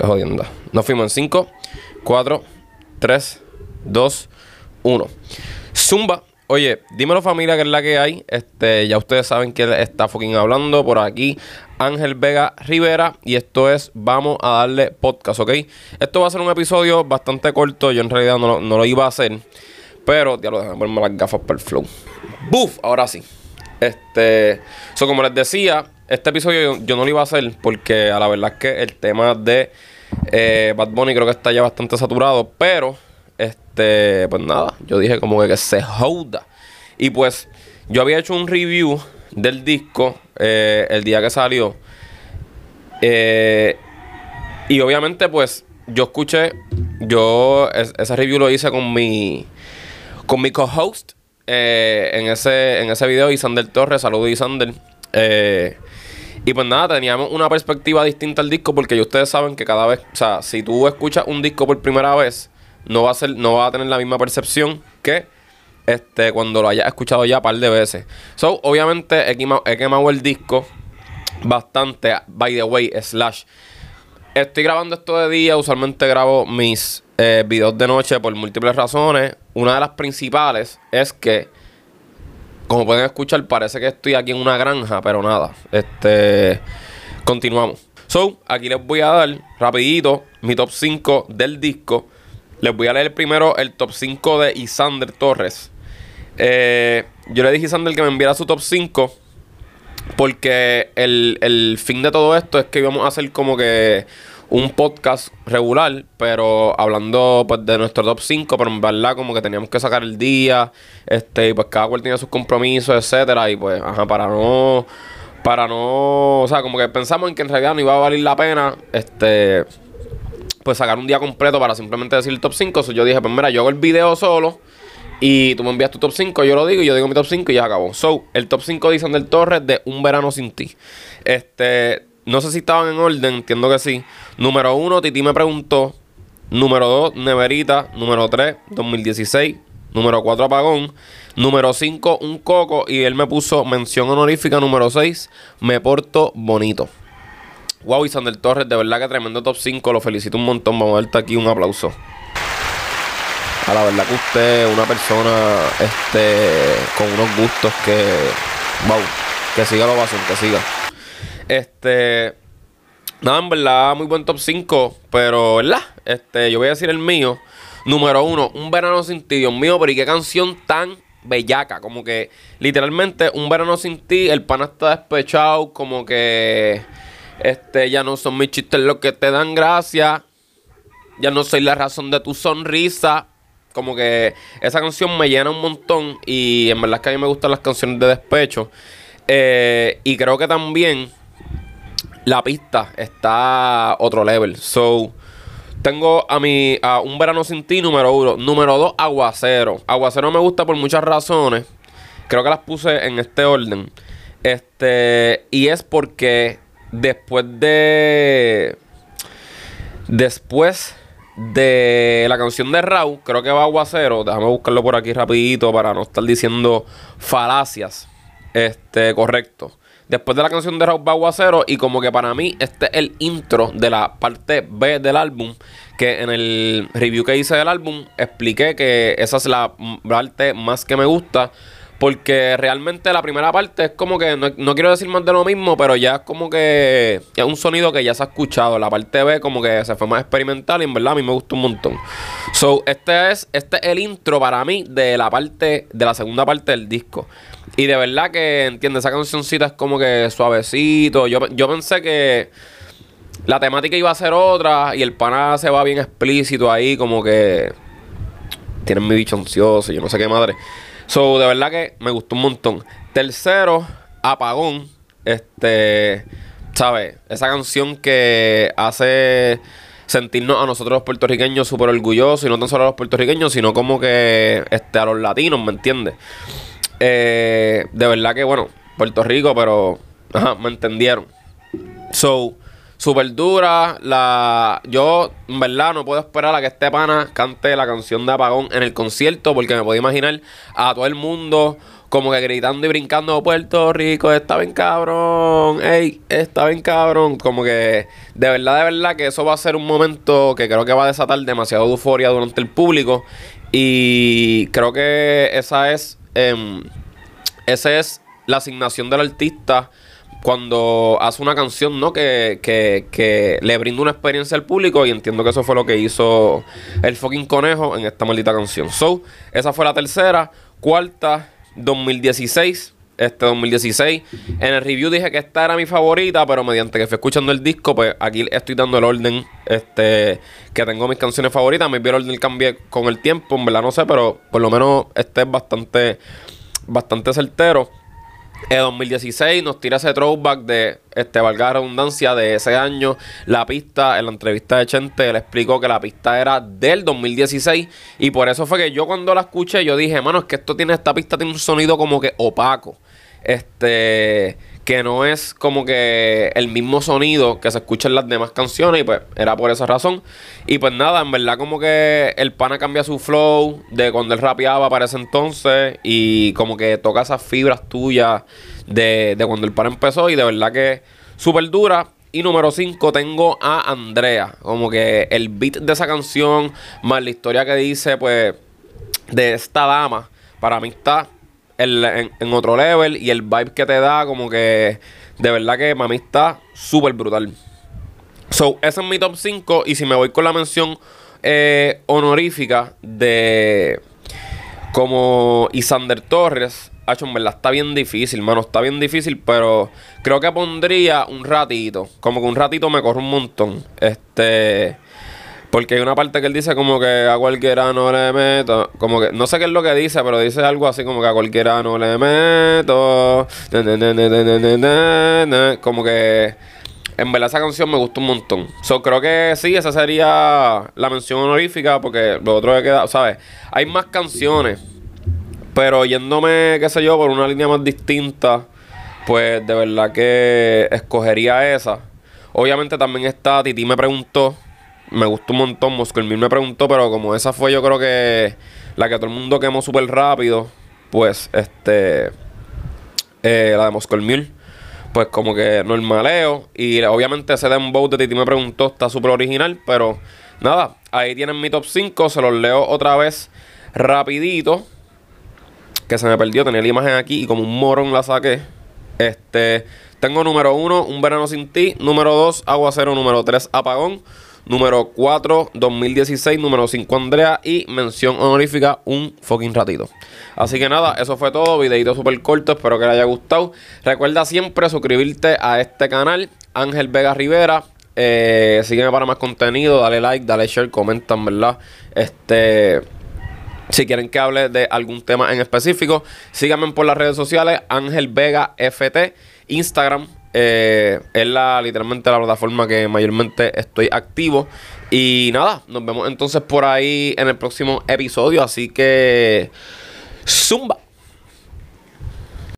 Qué jodienda. Nos fuimos en 5, 4, 3, 2, 1. Zumba. Oye, dímelo familia que es la que hay. Este, ya ustedes saben que está fucking hablando por aquí. Ángel Vega Rivera. Y esto es Vamos a darle podcast, ¿ok? Esto va a ser un episodio bastante corto. Yo en realidad no, no lo iba a hacer. Pero, ya lo déjame ponerme las gafas para el flow. ¡Buf! Ahora sí. Este. So, como les decía, este episodio yo, no lo iba a hacer porque a la verdad es que el tema de eh, Bad Bunny creo que está ya bastante saturado. Pero, este, pues nada, yo dije como que, se joda. Y pues, yo había hecho un review del disco eh, el día que salió. Eh, y obviamente, pues, yo escuché, yo es- ese review lo hice con mi, con mi co-host eh, en, ese, en ese video, Isander Torres. Saludos, Isander. Eh, y pues nada, teníamos una perspectiva distinta al disco porque ya ustedes saben que cada vez, o sea, si tú escuchas un disco por primera vez, no va a ser, no va a tener la misma percepción que este cuando lo hayas escuchado ya un par de veces. So, obviamente he quemado, he quemado el disco bastante, by the way, slash. Estoy grabando esto de día, usualmente grabo mis eh, videos de noche por múltiples razones. Una de las principales es que, como pueden escuchar, parece que estoy aquí en una granja, pero nada. Este, continuamos. So, aquí les voy a dar rapidito mi top 5 del disco. Les voy a leer primero el top 5 de Isander Torres. Eh, yo le dije a Isander que me enviara su top 5 porque el, el fin de todo esto es que íbamos a hacer como que un podcast regular, pero hablando pues de nuestro top 5, pero en verdad como que teníamos que sacar el día, este, pues cada cual tenía sus compromisos, etcétera, y pues, ajá, para no, para no, o sea, como que pensamos en que en realidad no iba a valer la pena, este, pues sacar un día completo para simplemente decir el top 5. So, yo dije, pues mira, yo hago el video solo y tú me envías tu top 5, yo lo digo y yo digo mi top 5 y ya acabó. So, el top 5 dicen del Torres de Un Verano Sin Ti. Este, no sé si estaban en orden, entiendo que sí. Número 1, Titi me preguntó. Número 2, Neverita. Número 3, 2016. Número 4, Apagón. Número 5, Un Coco. Y él me puso mención honorífica. Número 6, Me Porto Bonito. Wow, Isander Torres, de verdad que tremendo top 5. Lo felicito un montón. Vamos a darte aquí un aplauso. A la verdad que usted es una persona este, con unos gustos que. Wow, que siga la ovación, que siga. Este. Nada, en verdad, muy buen top 5. Pero, ¿verdad? Este, yo voy a decir el mío. Número 1, Un Verano Sin Ti. Dios mío, pero ¿y qué canción tan bellaca? Como que, literalmente, Un Verano Sin Ti, el pana está despechado. Como que. Este, ya no son mis chistes los que te dan gracia. Ya no soy la razón de tu sonrisa. Como que esa canción me llena un montón. Y en verdad es que a mí me gustan las canciones de despecho. Eh, y creo que también la pista está otro level. So, tengo a mi a Un Verano Sin Ti, número uno. Número dos, Aguacero. Aguacero me gusta por muchas razones. Creo que las puse en este orden. Este, y es porque después de. Después de la canción de Raúl, creo que va Aguacero. Déjame buscarlo por aquí rapidito para no estar diciendo falacias. Este, correcto. Después de la canción de Raúl Aguacero y como que para mí este es el intro de la parte B del álbum. Que en el review que hice del álbum expliqué que esa es la parte más que me gusta. Porque realmente la primera parte es como que, no, no quiero decir más de lo mismo, pero ya es como que es un sonido que ya se ha escuchado. La parte B como que se fue más experimental y en verdad a mí me gustó un montón. So, este es, este es el intro para mí de la parte, de la segunda parte del disco. Y de verdad que, entiende, esa cancioncita es como que suavecito. Yo, yo pensé que la temática iba a ser otra y el pana se va bien explícito ahí, como que tienen mi bicho ansioso, yo no sé qué madre. So, de verdad que me gustó un montón. Tercero, Apagón. Este, ¿sabes? Esa canción que hace sentirnos a nosotros los puertorriqueños súper orgullosos y no tan solo a los puertorriqueños, sino como que este, a los latinos, ¿me entiendes? Eh, de verdad que, bueno, Puerto Rico, pero ajá, me entendieron. So, super dura. La, yo, en verdad, no puedo esperar a que este pana cante la canción de Apagón en el concierto, porque me puedo imaginar a todo el mundo como que gritando y brincando, Puerto Rico, está bien cabrón, ey, está bien cabrón. Como que de verdad, de verdad que eso va a ser un momento que creo que va a desatar demasiado euforia durante el público. Y creo que esa es, em, esa es la asignación del artista cuando hace una canción, ¿no? Que, que, que, le brinda una experiencia al público y entiendo que eso fue lo que hizo el fucking conejo en esta maldita canción. So, esa fue la tercera. Cuarta, 2016. Este 2016. En el review dije que esta era mi favorita, pero mediante que fui escuchando el disco, pues aquí estoy dando el orden este que tengo mis canciones favoritas. Me vi el orden cambié con el tiempo, en verdad no sé, pero por lo menos este es bastante, bastante certero. En 2016 nos tira ese throwback de, este, valga la redundancia, de ese año. La pista, en la entrevista de Chente, le explicó que la pista era del 2016. Y por eso fue que yo cuando la escuché, yo dije, mano, es que esto tiene, esta pista tiene un sonido como que opaco. Este que no es como que el mismo sonido que se escucha en las demás canciones y pues era por esa razón. Y pues nada, en verdad como que el pana cambia su flow de cuando él rapeaba para ese entonces y como que toca esas fibras tuyas de, de cuando el pana empezó y de verdad que súper dura. Y número 5 tengo a Andrea, como que el beat de esa canción más la historia que dice pues de esta dama para mí está en, otro level y el vibe que te da, como que de verdad que mami está súper brutal. So, ese es mi top 5. Y si me voy con la mención eh, honorífica de como Isander Torres, hecho en verdad está bien difícil, mano. Está bien difícil, pero creo que pondría un ratito. Como que un ratito me corre un montón. Este. Porque hay una parte que él dice como que a cualquiera no le meto. Como que, no sé qué es lo que dice, pero dice algo así como que a cualquiera no le meto. Como que. En verdad esa canción me gustó un montón. So, creo que sí, esa sería la mención honorífica porque lo otro que queda, ¿sabes? Hay más canciones, pero yéndome, qué sé yo, por una línea más distinta, pues de verdad que escogería esa. Obviamente también está, Titi me preguntó me gustó un montón. Moscow me preguntó, pero como esa fue yo creo que la que todo el mundo quemó súper rápido, pues este, eh, la de Moscow pues como que normaleo. Y obviamente ese dembow de Titi me preguntó está súper original, pero nada, ahí tienen mi top 5, se los leo otra vez rapidito. Que se me perdió, tenía la imagen aquí y como un morón la saqué. Este, tengo número 1, Un Verano Sin Ti. Número 2, Aguacero. Número 3, Apagón. Número 4, 2016. Número 5, Andrea. Y mención honorífica, un fucking ratito. Así que nada, eso fue todo. Videito súper corto. Espero que les haya gustado. Recuerda siempre suscribirte a este canal. Ángel Vega Rivera. Eh, sígueme para más contenido. Dale like, dale share, comentan, ¿verdad? Este. Si quieren que hable de algún tema en específico, síganme por las redes sociales. Ángel Vega FT. Instagram, eh, es la literalmente la plataforma que mayormente estoy activo. Y nada, nos vemos entonces por ahí en el próximo episodio. Así que. Zumba.